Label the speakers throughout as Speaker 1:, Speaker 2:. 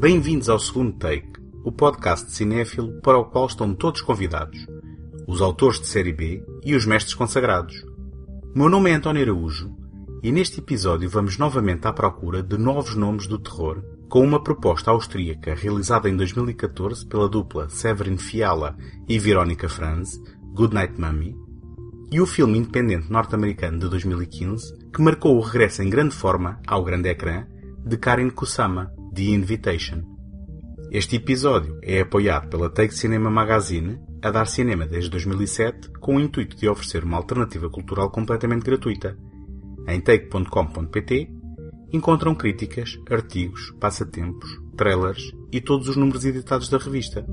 Speaker 1: Bem-vindos ao segundo take, o podcast de cinéfilo para o qual estão todos convidados, os autores de série B e os mestres consagrados. Meu nome é António Araújo e neste episódio vamos novamente à procura de novos nomes do terror com uma proposta austríaca realizada em 2014 pela dupla Severin Fiala e Veronica Franz, Goodnight Mummy, e o filme independente norte-americano de 2015 que marcou o regresso em grande forma ao grande ecrã de Karen Kusama, The Invitation. Este episódio é apoiado pela Take Cinema Magazine, a dar cinema desde 2007, com o intuito de oferecer uma alternativa cultural completamente gratuita. Em take.com.pt encontram críticas, artigos, passatempos, trailers e todos os números editados da revista.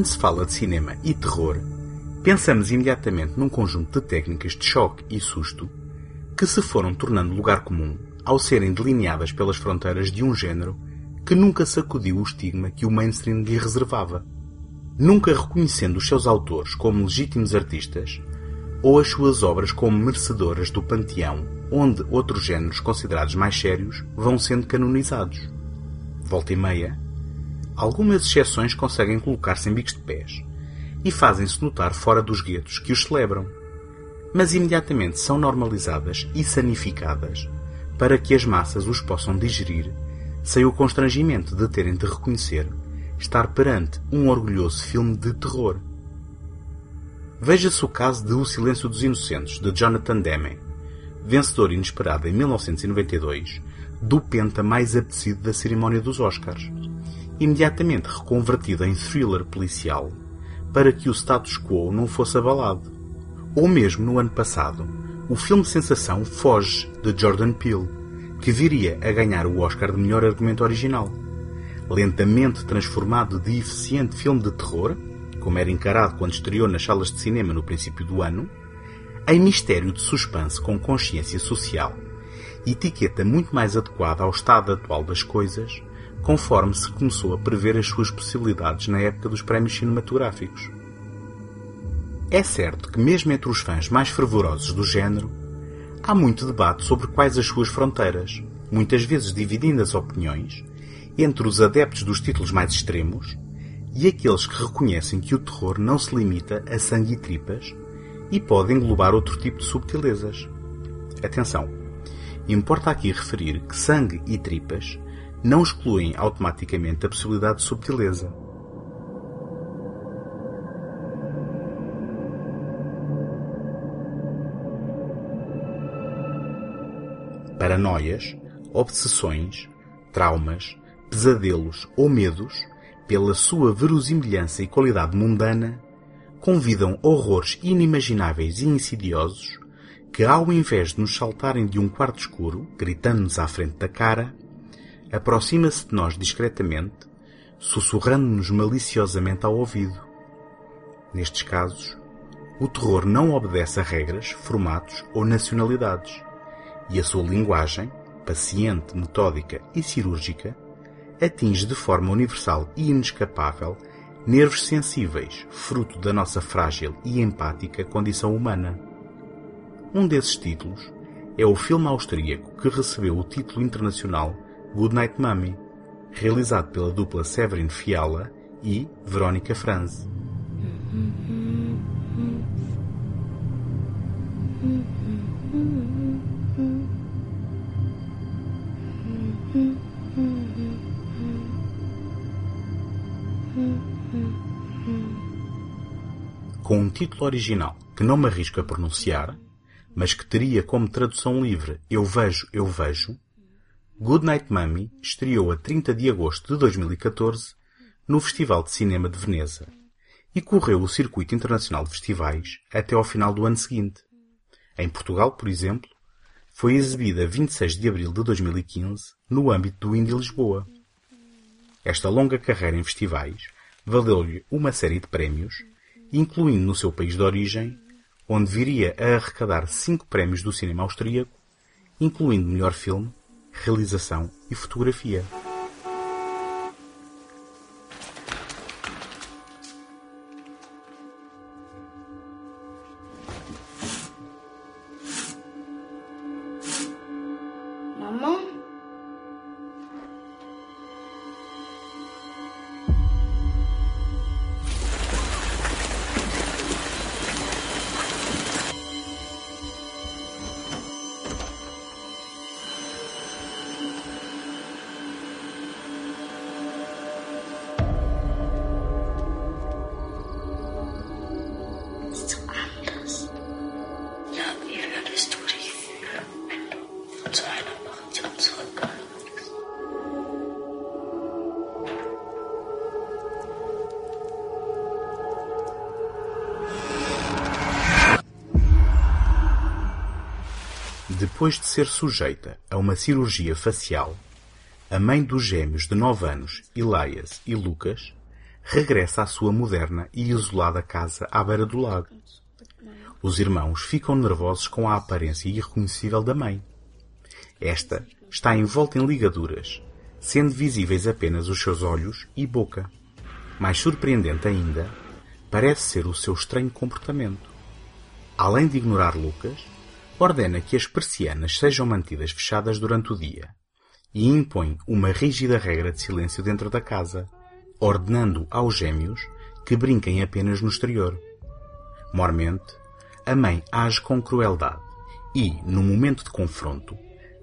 Speaker 1: Quando se fala de cinema e terror, pensamos imediatamente num conjunto de técnicas de choque e susto que se foram tornando lugar comum ao serem delineadas pelas fronteiras de um género que nunca sacudiu o estigma que o mainstream lhe reservava, nunca reconhecendo os seus autores como legítimos artistas ou as suas obras como merecedoras do panteão onde outros géneros considerados mais sérios vão sendo canonizados. Volta e meia, algumas exceções conseguem colocar-se em bicos de pés e fazem-se notar fora dos guetos que os celebram, mas imediatamente são normalizadas e sanificadas para que as massas os possam digerir sem o constrangimento de terem de reconhecer estar perante um orgulhoso filme de terror. Veja-se o caso de O Silêncio dos Inocentes, de Jonathan Demme, vencedor inesperado em 1992 do penta mais apetecido da cerimónia dos Oscars imediatamente reconvertida em thriller policial para que o status quo não fosse abalado. Ou mesmo no ano passado, o filme sensação Foge, de Jordan Peele, que viria a ganhar o Oscar de melhor argumento original. Lentamente transformado de eficiente filme de terror, como era encarado quando estreou nas salas de cinema no princípio do ano, em mistério de suspense com consciência social, etiqueta muito mais adequada ao estado atual das coisas, conforme se começou a prever as suas possibilidades na época dos prémios cinematográficos. É certo que, mesmo entre os fãs mais fervorosos do género, há muito debate sobre quais as suas fronteiras, muitas vezes dividindo as opiniões entre os adeptos dos títulos mais extremos e aqueles que reconhecem que o terror não se limita a sangue e tripas e pode englobar outro tipo de subtilezas. Atenção! Importa aqui referir que sangue e tripas não excluem automaticamente a possibilidade de subtileza. Paranoias, obsessões, traumas, pesadelos ou medos, pela sua verosimilhança e qualidade mundana, convidam horrores inimagináveis e insidiosos que, ao invés de nos saltarem de um quarto escuro, gritando-nos à frente da cara, aproxima-se de nós discretamente, sussurrando-nos maliciosamente ao ouvido. Nestes casos, o terror não obedece a regras, formatos ou nacionalidades, e a sua linguagem, paciente, metódica e cirúrgica, atinge de forma universal e inescapável nervos sensíveis, fruto da nossa frágil e empática condição humana. Um desses títulos é o filme austríaco que recebeu o título internacional Goodnight Mummy, realizado pela dupla Severin Fiala e Verónica Franz. Com um título original que não me arrisco a pronunciar, mas que teria como tradução livre Eu Vejo, Eu Vejo, Goodnight Mummy estreou a 30 de agosto de 2014 no Festival de Cinema de Veneza e correu o circuito internacional de festivais até ao final do ano seguinte. Em Portugal, por exemplo, foi exibida a 26 de abril de 2015 no âmbito do Indie Lisboa. Esta longa carreira em festivais valeu-lhe uma série de prémios, incluindo no seu país de origem onde viria a arrecadar cinco prémios do cinema austríaco, incluindo melhor filme, realização e fotografia. Depois de ser sujeita a uma cirurgia facial, a mãe dos gêmeos de 9 anos, Elias e Lucas, regressa à sua moderna e isolada casa à beira do lago. Os irmãos ficam nervosos com a aparência irreconhecível da mãe. Esta está envolta em ligaduras, sendo visíveis apenas os seus olhos e boca. Mais surpreendente ainda, parece ser o seu estranho comportamento. Além de ignorar Lucas, ordena que as persianas sejam mantidas fechadas durante o dia e impõe uma rígida regra de silêncio dentro da casa, ordenando aos gêmeos que brinquem apenas no exterior. Mormente, a mãe age com crueldade e, no momento de confronto,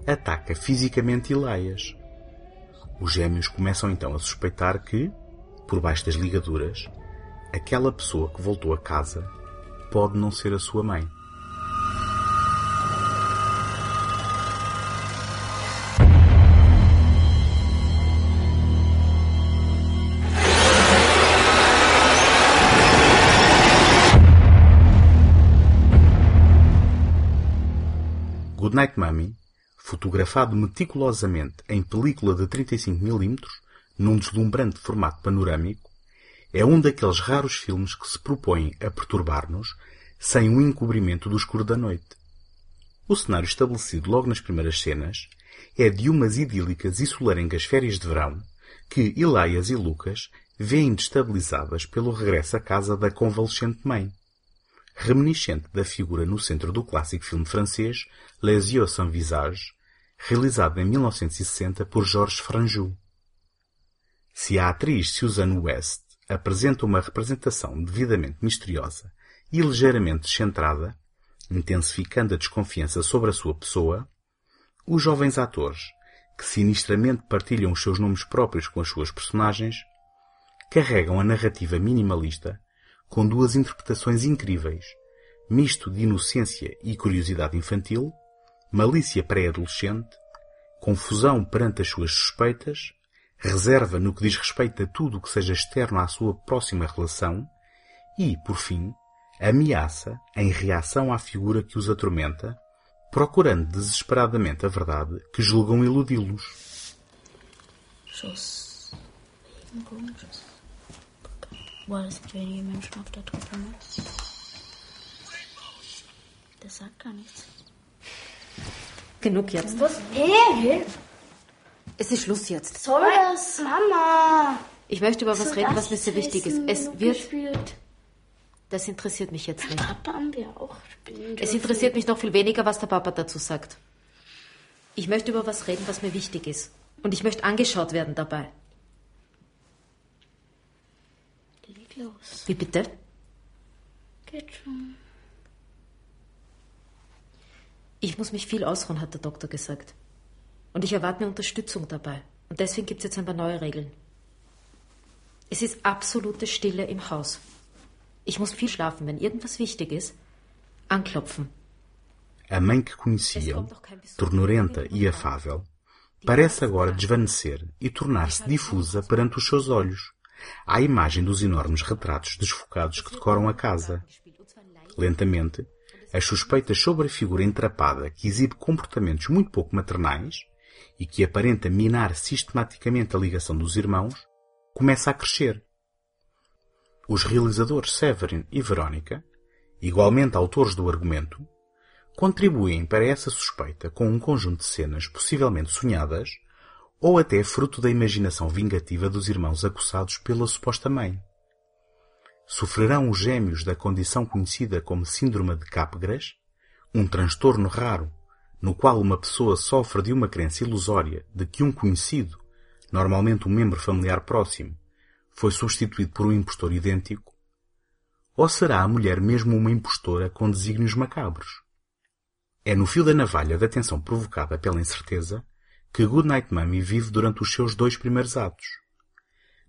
Speaker 1: ataca fisicamente Elias. Os gêmeos começam então a suspeitar que, por baixo das ligaduras, aquela pessoa que voltou a casa pode não ser a sua mãe. Goodnight Mummy, fotografado meticulosamente em película de 35mm, num deslumbrante formato panorâmico, é um daqueles raros filmes que se propõem a perturbar-nos sem o encobrimento do escuro da noite. O cenário estabelecido logo nas primeiras cenas é de umas idílicas e solarengas férias de verão que Elias e Lucas veem destabilizadas pelo regresso à casa da convalescente mãe reminiscente da figura no centro do clássico filme francês Les Yeux sans visage, realizado em 1960 por Georges Franjou. Se a atriz Susan West apresenta uma representação devidamente misteriosa e ligeiramente descentrada, intensificando a desconfiança sobre a sua pessoa, os jovens atores, que sinistramente partilham os seus nomes próprios com as suas personagens, carregam a narrativa minimalista com duas interpretações incríveis, misto de inocência e curiosidade infantil, malícia pré-adolescente, confusão perante as suas suspeitas, reserva no que diz respeito a tudo o que seja externo à sua próxima relação e, por fim, ameaça em reação à figura que os atormenta, procurando desesperadamente a verdade que julgam iludi-los. War es nicht wenige Menschen auf der Truppe mit? Das sagt gar nichts.
Speaker 2: Genug jetzt.
Speaker 3: Was? Hey!
Speaker 2: Es ist Schluss jetzt.
Speaker 3: Soll das? Mama!
Speaker 2: Ich möchte über was
Speaker 3: So,
Speaker 2: reden,
Speaker 3: das
Speaker 2: was mir sehr wichtig ist. Es wird.
Speaker 3: Gespielt.
Speaker 2: Das interessiert mich jetzt nicht.
Speaker 3: Papa haben wir auch spielen
Speaker 2: Es interessiert mich noch viel weniger, was der Papa dazu sagt. Ich möchte über was reden, was mir wichtig ist. Und ich möchte angeschaut werden dabei.
Speaker 3: Los.
Speaker 2: Wie bitte?
Speaker 3: Geht schon.
Speaker 2: Ich muss mich viel ausruhen, hat der Doktor gesagt. Und ich erwarte mir Unterstützung dabei. Und deswegen gibt es jetzt ein paar neue Regeln. Es ist absolute Stille im Haus. Ich muss viel schlafen. Wenn irgendwas wichtig ist, anklopfen.
Speaker 1: A mãe que conheciam, ternurenta e afável, parece agora desvanecer e tornar-se difusa perante os seus olhos, à imagem dos enormes retratos desfocados que decoram a casa. Lentamente, as suspeitas sobre a figura entrapada que exibe comportamentos muito pouco maternais e que aparenta minar sistematicamente a ligação dos irmãos, começa a crescer. Os realizadores Severin e Verónica igualmente autores do argumento, contribuem para essa suspeita com um conjunto de cenas possivelmente sonhadas ou até fruto da imaginação vingativa dos irmãos acossados pela suposta mãe. Sofrerão os gêmeos da condição conhecida como Síndrome de Capgras, um transtorno raro no qual uma pessoa sofre de uma crença ilusória de que um conhecido, normalmente um membro familiar próximo, foi substituído por um impostor idêntico? Ou será a mulher mesmo uma impostora com desígnios macabros? É no fio da navalha da tensão provocada pela incerteza que Goodnight Mummy vive durante os seus dois primeiros atos.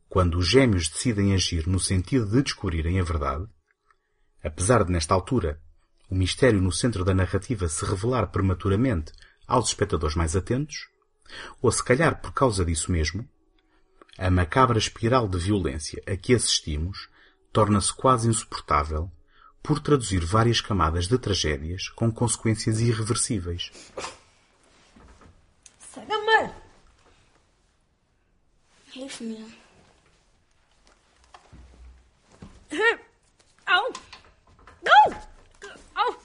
Speaker 1: Quando os gêmeos decidem agir no sentido de descobrirem a verdade, apesar de nesta altura o mistério no centro da narrativa se revelar prematuramente aos espectadores mais atentos, ou se calhar por causa disso mesmo, a macabra espiral de violência a que assistimos torna-se quase insuportável por traduzir várias camadas de tragédias com consequências irreversíveis.
Speaker 3: Sag mal! Hilf mir.
Speaker 2: Au! Au! Au!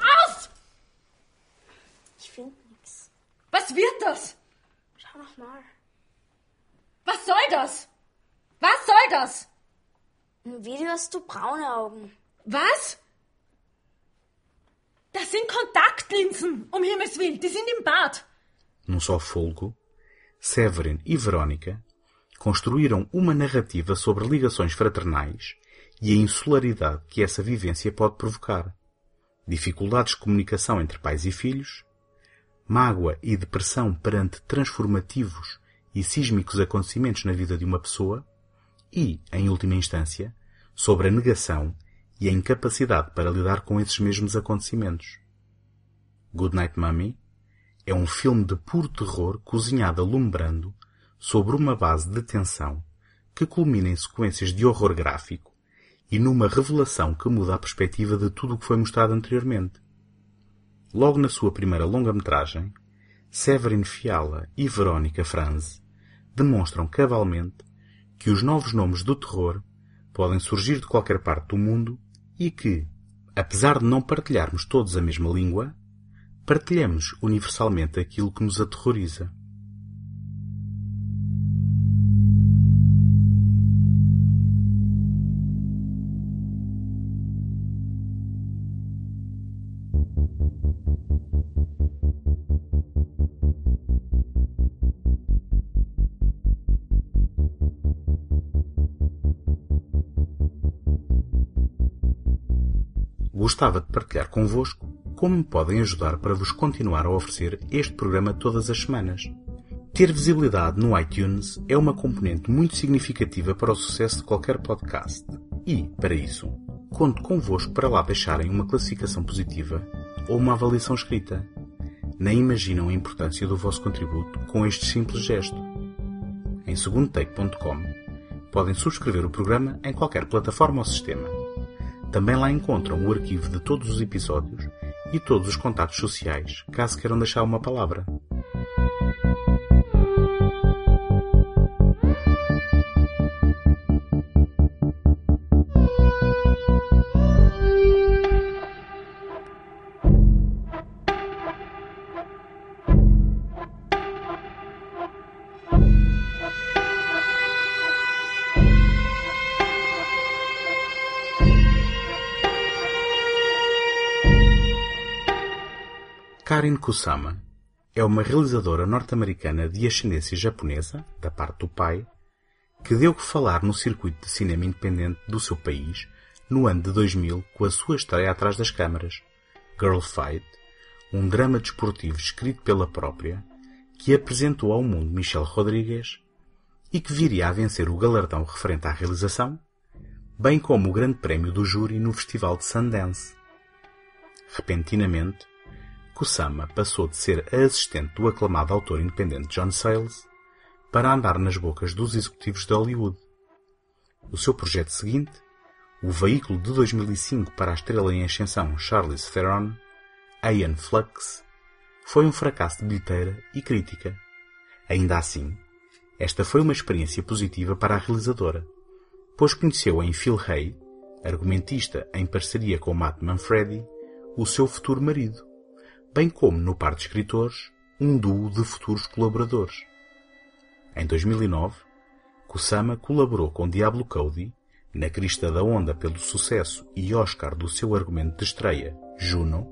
Speaker 2: Aus!
Speaker 3: Ich finde nichts.
Speaker 2: Was wird das?
Speaker 3: Schau noch mal.
Speaker 2: Was soll das? Was soll das?
Speaker 3: Im Video hast du braune Augen.
Speaker 2: Was? Kontaktlinsen, um Himmels. Die sind im Bad.
Speaker 1: Num só folgo, Severin e Verónica construíram uma narrativa sobre ligações fraternais e a insularidade que essa vivência pode provocar, dificuldades de comunicação entre pais e filhos, mágoa e depressão perante transformativos e sísmicos acontecimentos na vida de uma pessoa e, em última instância, sobre a negação e a incapacidade para lidar com esses mesmos acontecimentos. Goodnight Mummy é um filme de puro terror cozinhado alumbrando sobre uma base de tensão que culmina em sequências de horror gráfico e numa revelação que muda a perspectiva de tudo o que foi mostrado anteriormente. Logo na sua primeira longa-metragem, Severin Fiala e Verónica Franz demonstram cabalmente que os novos nomes do terror podem surgir de qualquer parte do mundo e que, apesar de não partilharmos todos a mesma língua, partilhamos universalmente aquilo que nos aterroriza. Gostava de partilhar convosco como me podem ajudar para vos continuar a oferecer este programa todas as semanas. Ter visibilidade no iTunes é uma componente muito significativa para o sucesso de qualquer podcast. E, para isso, conto convosco para lá deixarem uma classificação positiva ou uma avaliação escrita. Nem imaginam a importância do vosso contributo com este simples gesto. Em segundotake.com podem subscrever o programa em qualquer plataforma ou sistema. Também lá encontram o arquivo de todos os episódios e todos os contatos sociais, caso queiram deixar uma palavra. Karen Kusama é uma realizadora norte-americana de ascendência japonesa, da parte do pai, que deu que falar no circuito de cinema independente do seu país no ano de 2000 com a sua estreia atrás das câmaras, Girl Fight, um drama desportivo escrito pela própria, que apresentou ao mundo Michelle Rodrigues e que viria a vencer o galardão referente à realização, bem como o grande prémio do júri no Festival de Sundance. Repentinamente, Kusama passou de ser a assistente do aclamado autor independente John Sayles para andar nas bocas dos executivos de Hollywood. O seu projeto seguinte, o veículo de 2005 para a estrela em ascensão Charlize Theron, Ian Flux, foi um fracasso de bilheteira e crítica. Ainda assim, esta foi uma experiência positiva para a realizadora, pois conheceu em Phil Hay, argumentista em parceria com Matt Manfredi, o seu futuro marido, bem como no par de escritores, um duo de futuros colaboradores. Em 2009, Kusama colaborou com Diablo Cody, na crista da onda pelo sucesso e Oscar do seu argumento de estreia, Juno,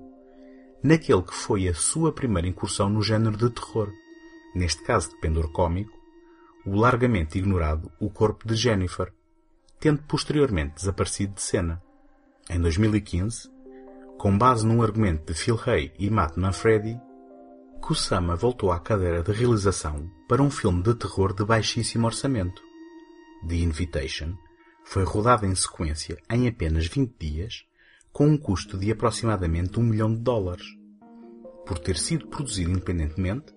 Speaker 1: naquele que foi a sua primeira incursão no género de terror, neste caso de pendor cômico, o largamente ignorado O Corpo de Jennifer, tendo posteriormente desaparecido de cena. Em 2015, com base num argumento de Phil Hay e Matt Manfredi, Kusama voltou à cadeira de realização para um filme de terror de baixíssimo orçamento. The Invitation foi rodado em sequência em apenas 20 dias, com um custo de aproximadamente um milhão de dólares. Por ter sido produzido independentemente,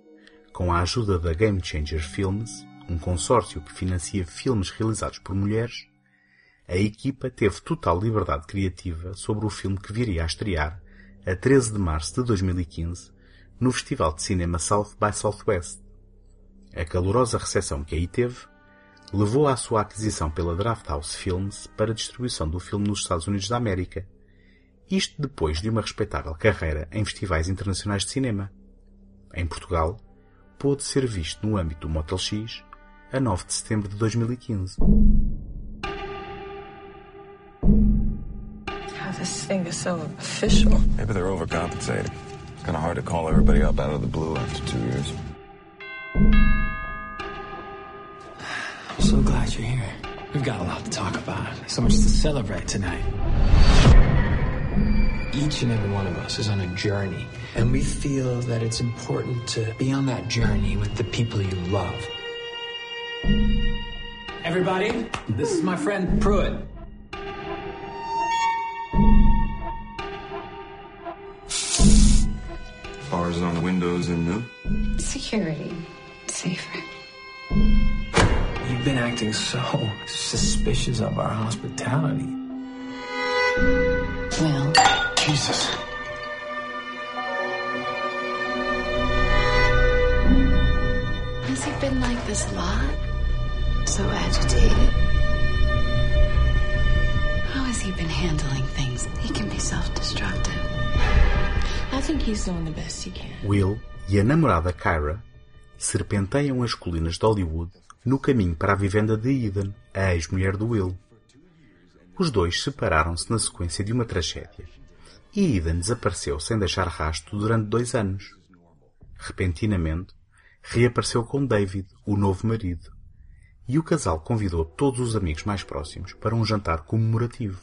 Speaker 1: com a ajuda da Game Changer Films, um consórcio que financia filmes realizados por mulheres, a equipa teve total liberdade criativa sobre o filme que viria a estrear a 13 de março de 2015 no Festival de Cinema South by Southwest. A calorosa recepção que aí teve levou à sua aquisição pela Drafthouse Films para a distribuição do filme nos Estados Unidos da América. Isto depois de uma respeitável carreira em festivais internacionais de cinema. Em Portugal, pôde ser visto no âmbito do Motel X a 9 de setembro de 2015.
Speaker 4: This thing is so official.
Speaker 5: Maybe they're overcompensating. It's kind of hard to call everybody up out of the blue after two years.
Speaker 6: I'm so glad you're here. We've got a lot to talk about. So much to celebrate tonight. Each and every one of us is on a journey, and we feel that it's important to be on that journey with the people you love. Everybody, this is my friend Pruitt.
Speaker 5: Bars on the windows and new.
Speaker 7: Security. Safer.
Speaker 6: You've been acting so suspicious of our hospitality.
Speaker 7: Well,
Speaker 6: Jesus.
Speaker 7: has he been like this a lot? So agitated? How has he been handling things? He can be self-destructive. I
Speaker 1: Will e a namorada Kyra serpenteiam as colinas de Hollywood no caminho para a vivenda de Eden, a ex-mulher do Will. Os dois separaram-se na sequência de uma tragédia e Eden desapareceu sem deixar rastro durante dois anos. Repentinamente, reapareceu com David, o novo marido, e o casal convidou todos os amigos mais próximos para um jantar comemorativo.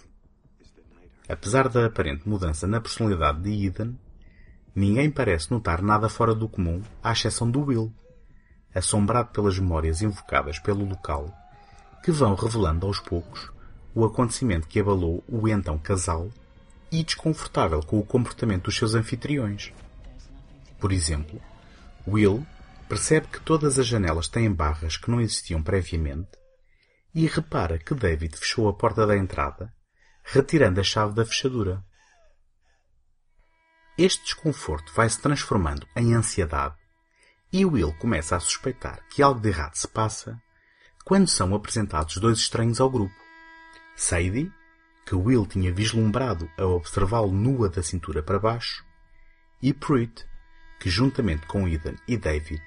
Speaker 1: Apesar da aparente mudança na personalidade de Eden, ninguém parece notar nada fora do comum, à exceção do Will, assombrado pelas memórias invocadas pelo local, que vão revelando aos poucos o acontecimento que abalou o então casal e desconfortável com o comportamento dos seus anfitriões. Por exemplo, Will percebe que todas as janelas têm barras que não existiam previamente e repara que David fechou a porta da entrada, retirando a chave da fechadura. Este desconforto vai se transformando em ansiedade e Will começa a suspeitar que algo de errado se passa quando são apresentados dois estranhos ao grupo. Sadie, que Will tinha vislumbrado a observá-lo nua da cintura para baixo, e Pruitt, que juntamente com Eden e David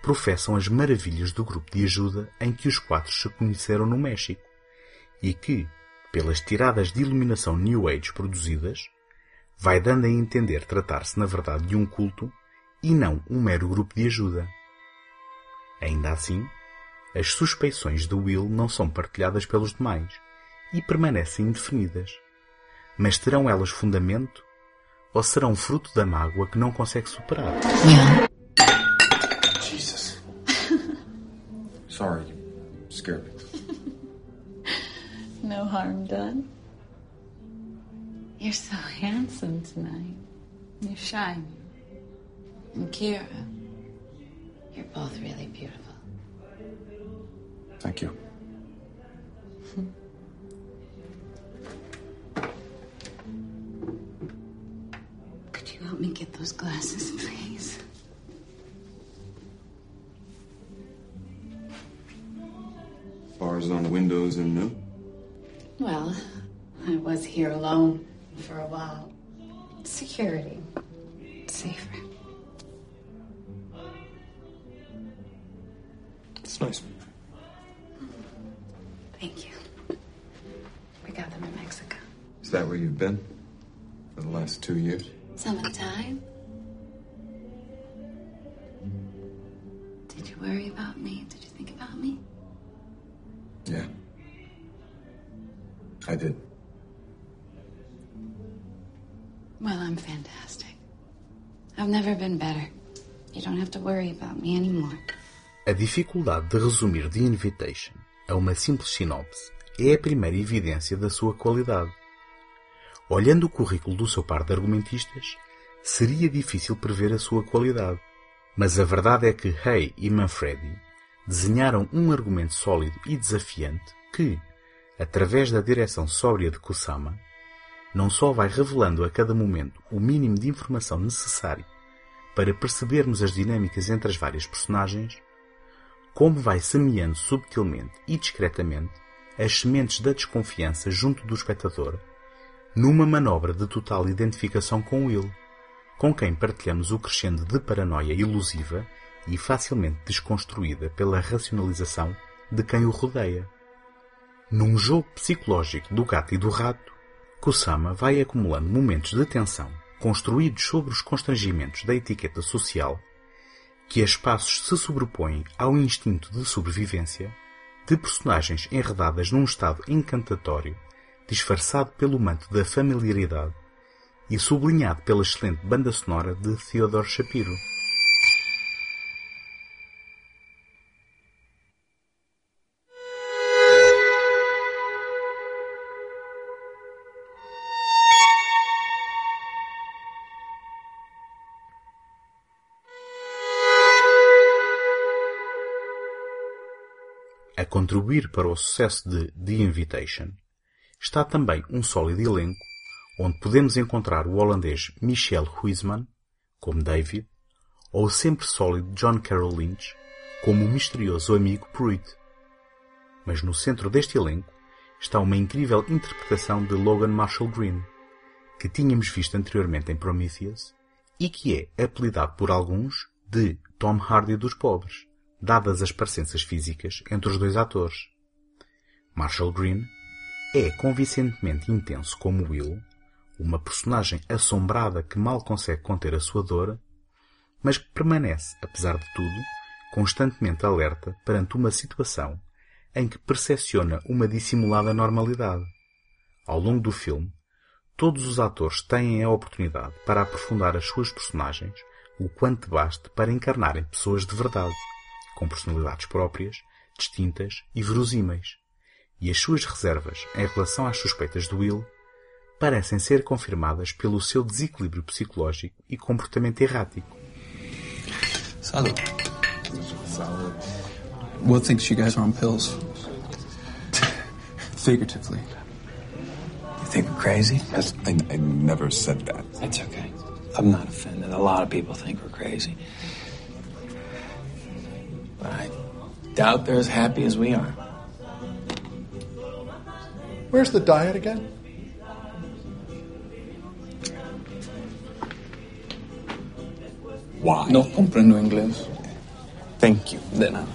Speaker 1: professam as maravilhas do grupo de ajuda em que os quatro se conheceram no México e que, pelas tiradas de iluminação New Age produzidas, vai dando a entender tratar-se na verdade de um culto e não um mero grupo de ajuda. Ainda assim, as suspeições de Will não são partilhadas pelos demais e permanecem indefinidas. Mas terão elas fundamento ou serão fruto da mágoa que não consegue superar?
Speaker 7: Will,
Speaker 5: Jesus. Sorry, you scared me.
Speaker 7: no harm done. You're so handsome tonight. You're shining. And Kira, you're both really beautiful.
Speaker 5: Thank you.
Speaker 7: Could you help me get those glasses, please?
Speaker 5: Bars on the windows and no?
Speaker 7: Well, I was here alone for a while. Security. Safer.
Speaker 6: It's nice.
Speaker 7: Thank you. We got them in Mexico.
Speaker 5: Is that where you've been for the last two years?
Speaker 7: Summertime. Did you worry about me? Did you think about me?
Speaker 5: Yeah. I did.
Speaker 7: Well, I'm fantastic. I've never been better. You don't have to worry about me anymore.
Speaker 1: A dificuldade de resumir The Invitation a uma simples sinopse é a primeira evidência da sua qualidade. Olhando o currículo do seu par de argumentistas, seria difícil prever a sua qualidade. Mas a verdade é que Hay e Manfredi desenharam um argumento sólido e desafiante que, através da direção sóbria de Kusama, não só vai revelando a cada momento o mínimo de informação necessário para percebermos as dinâmicas entre as várias personagens, como vai semeando subtilmente e discretamente as sementes da desconfiança junto do espectador, numa manobra de total identificação com Will, com quem partilhamos o crescendo de paranoia ilusiva e facilmente desconstruída pela racionalização de quem o rodeia. Num jogo psicológico do gato e do rato, Kusama vai acumulando momentos de tensão construídos sobre os constrangimentos da etiqueta social que a espaços se sobrepõem ao instinto de sobrevivência de personagens enredadas num estado encantatório, disfarçado pelo manto da familiaridade e sublinhado pela excelente banda sonora de Theodore Shapiro. Contribuir para o sucesso de The Invitation está também um sólido elenco onde podemos encontrar o holandês Michel Huisman como David ou o sempre sólido John Carroll Lynch como o misterioso amigo Pruitt. Mas no centro deste elenco está uma incrível interpretação de Logan Marshall Green, que tínhamos visto anteriormente em Prometheus e que é apelidado por alguns de Tom Hardy dos pobres dadas as parecenças físicas entre os dois atores. Marshall Green é convincentemente intenso como Will, uma personagem assombrada que mal consegue conter a sua dor, mas que permanece, apesar de tudo, constantemente alerta perante uma situação em que percepciona uma dissimulada normalidade. Ao longo do filme, todos os atores têm a oportunidade para aprofundar as suas personagens o quanto baste para encarnarem pessoas de verdade com personalidades próprias, distintas e verosímeis, e as suas reservas em relação às suspeitas do Will parecem ser confirmadas pelo seu desequilíbrio psicológico e comportamento errático.
Speaker 6: Salud. Will thinks you guys are on pills. Figuratively. You think we're crazy?
Speaker 5: That's, I, I never said that.
Speaker 6: It's okay. I'm not offended. A lot of people think we're crazy. Doubt they're as happy as we are.
Speaker 8: Where's the diet again?
Speaker 5: Why?
Speaker 6: No comprendo inglés.
Speaker 5: Thank you.
Speaker 6: De nada.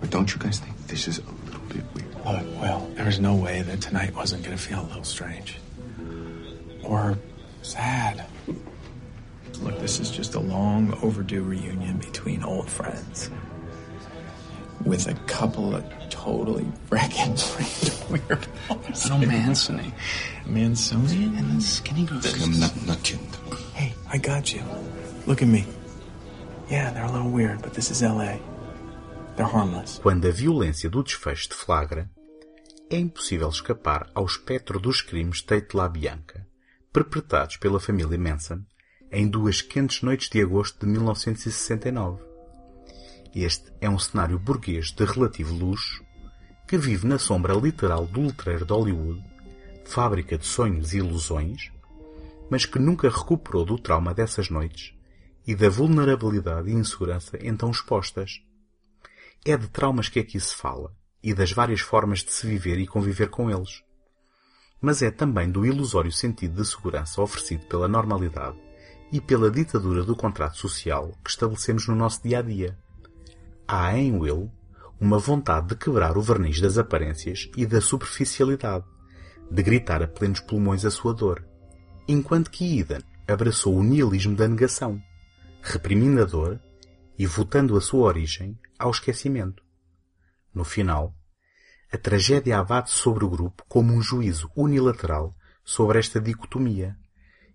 Speaker 5: But don't you guys think this is a little bit weird?
Speaker 9: Look, well, there was no way that tonight wasn't going to feel a little strange. Or sad. Look, this is just a long overdue reunion between old friends. With a couple of totally wrecking weirdos.
Speaker 6: No Mancini.
Speaker 9: Mansoni and the skinny girl.
Speaker 5: I'm not, not kidding.
Speaker 9: Hey, I got you. Look at me. Yeah, they're a little weird, but this is LA. They're harmless.
Speaker 1: Quando a violência do desfecho de flagra, é impossível escapar ao espectro dos crimes Tate La Bianca, perpetrados pela família Manson em duas quentes noites de agosto de 1969. Este é um cenário burguês de relativo luxo que vive na sombra literal do letreiro de Hollywood, fábrica de sonhos e ilusões, mas que nunca recuperou do trauma dessas noites e da vulnerabilidade e insegurança então expostas. É de traumas que aqui se fala e das várias formas de se viver e conviver com eles. mas é também do ilusório sentido de segurança oferecido pela normalidade e pela ditadura do contrato social que estabelecemos no nosso dia a dia. Há em Will uma vontade de quebrar o verniz das aparências e da superficialidade, de gritar a plenos pulmões a sua dor, enquanto que Eden abraçou o nihilismo da negação, reprimindo a dor e votando a sua origem ao esquecimento. No final, a tragédia abate sobre o grupo como um juízo unilateral sobre esta dicotomia.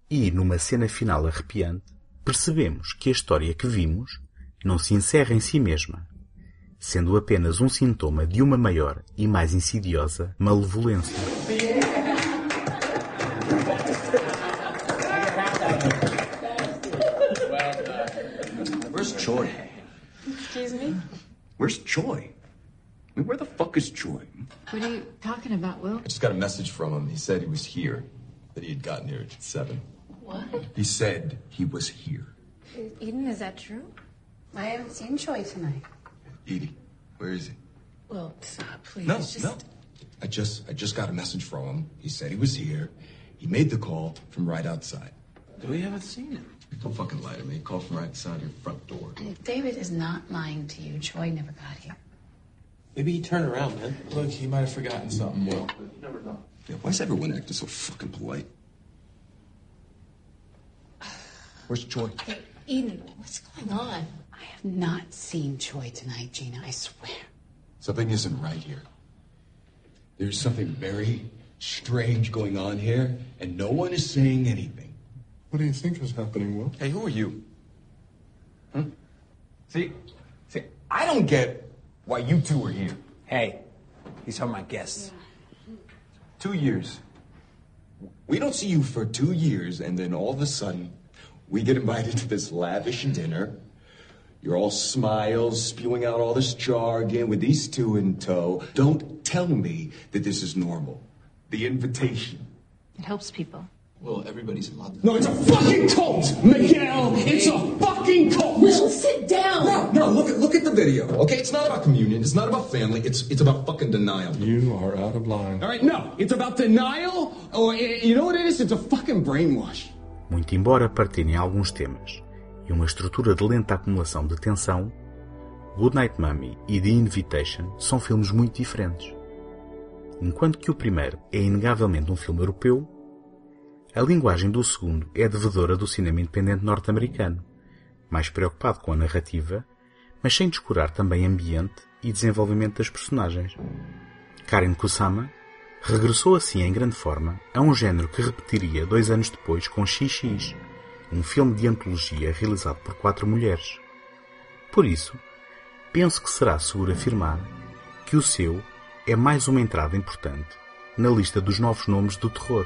Speaker 1: E, numa cena final arrepiante, percebemos que a história que vimos não se encerra em si mesma, sendo apenas um sintoma de uma maior e mais insidiosa malevolência.
Speaker 10: Where's Choi?
Speaker 7: Excuse me?
Speaker 10: Where's Choi? I mean, where the fuck is Choi?
Speaker 7: What are you talking about, Will?
Speaker 5: I just got a message from him. He said he was here, that he had gotten here at 7.
Speaker 7: What?
Speaker 10: He said he was here.
Speaker 11: Eden, is that true? I haven't seen Choi tonight.
Speaker 10: Edie, where is he?
Speaker 7: Will, stop, uh, please.
Speaker 10: No,
Speaker 7: Just...
Speaker 10: no. I just I just got a message from him. He said he was here. He made the call from right outside.
Speaker 6: We haven't seen him.
Speaker 10: Don't fucking lie to me. Call from right outside your front door.
Speaker 11: David is not lying to you. Choi never got here.
Speaker 6: Maybe he turned around, man. Look, he might have forgotten something. Will.
Speaker 10: Never know. Yeah, why is everyone acting so fucking polite? Where's Choi?
Speaker 11: Hey, Eden, what's going on? I have not seen Choi tonight, Gina. I swear.
Speaker 10: Something isn't right here. There's something very strange going on here, and no one is saying anything.
Speaker 8: What do you think is happening, Will?
Speaker 10: Hey, who are you? Huh? See, see, I don't get why you two are here.
Speaker 6: Hey, these are my guests.
Speaker 10: Two years. We don't see you for two years, and then all of a sudden, we get invited to this lavish dinner. You're all smiles, spewing out all this jargon with these two in tow. Don't tell me that this is normal. The invitation.
Speaker 11: It helps people.
Speaker 5: Well, everybody's in love.
Speaker 10: No, it's a fucking cult, Miguel. It's a fucking cult.
Speaker 11: Will, sit down.
Speaker 10: No, no. Look at look at the video. Okay, it's not about communion. It's not about family. It's it's about fucking denial.
Speaker 8: You are out of line.
Speaker 10: All right, no, it's about denial. Or you know what it is? It's a fucking brainwash.
Speaker 1: Muito embora partilhem alguns temas e uma estrutura de lenta acumulação de tensão, Goodnight Mommy e The Invitation são filmes muito diferentes. Enquanto que o primeiro é inegavelmente um filme europeu, a linguagem do segundo é devedora do cinema independente norte-americano, mais preocupado com a narrativa, mas sem descurar também ambiente e desenvolvimento das personagens. Karen Kusama regressou assim em grande forma a um género que repetiria dois anos depois com XX, um filme de antologia realizado por quatro mulheres. Por isso, penso que será seguro afirmar que o seu é mais uma entrada importante na lista dos novos nomes do terror.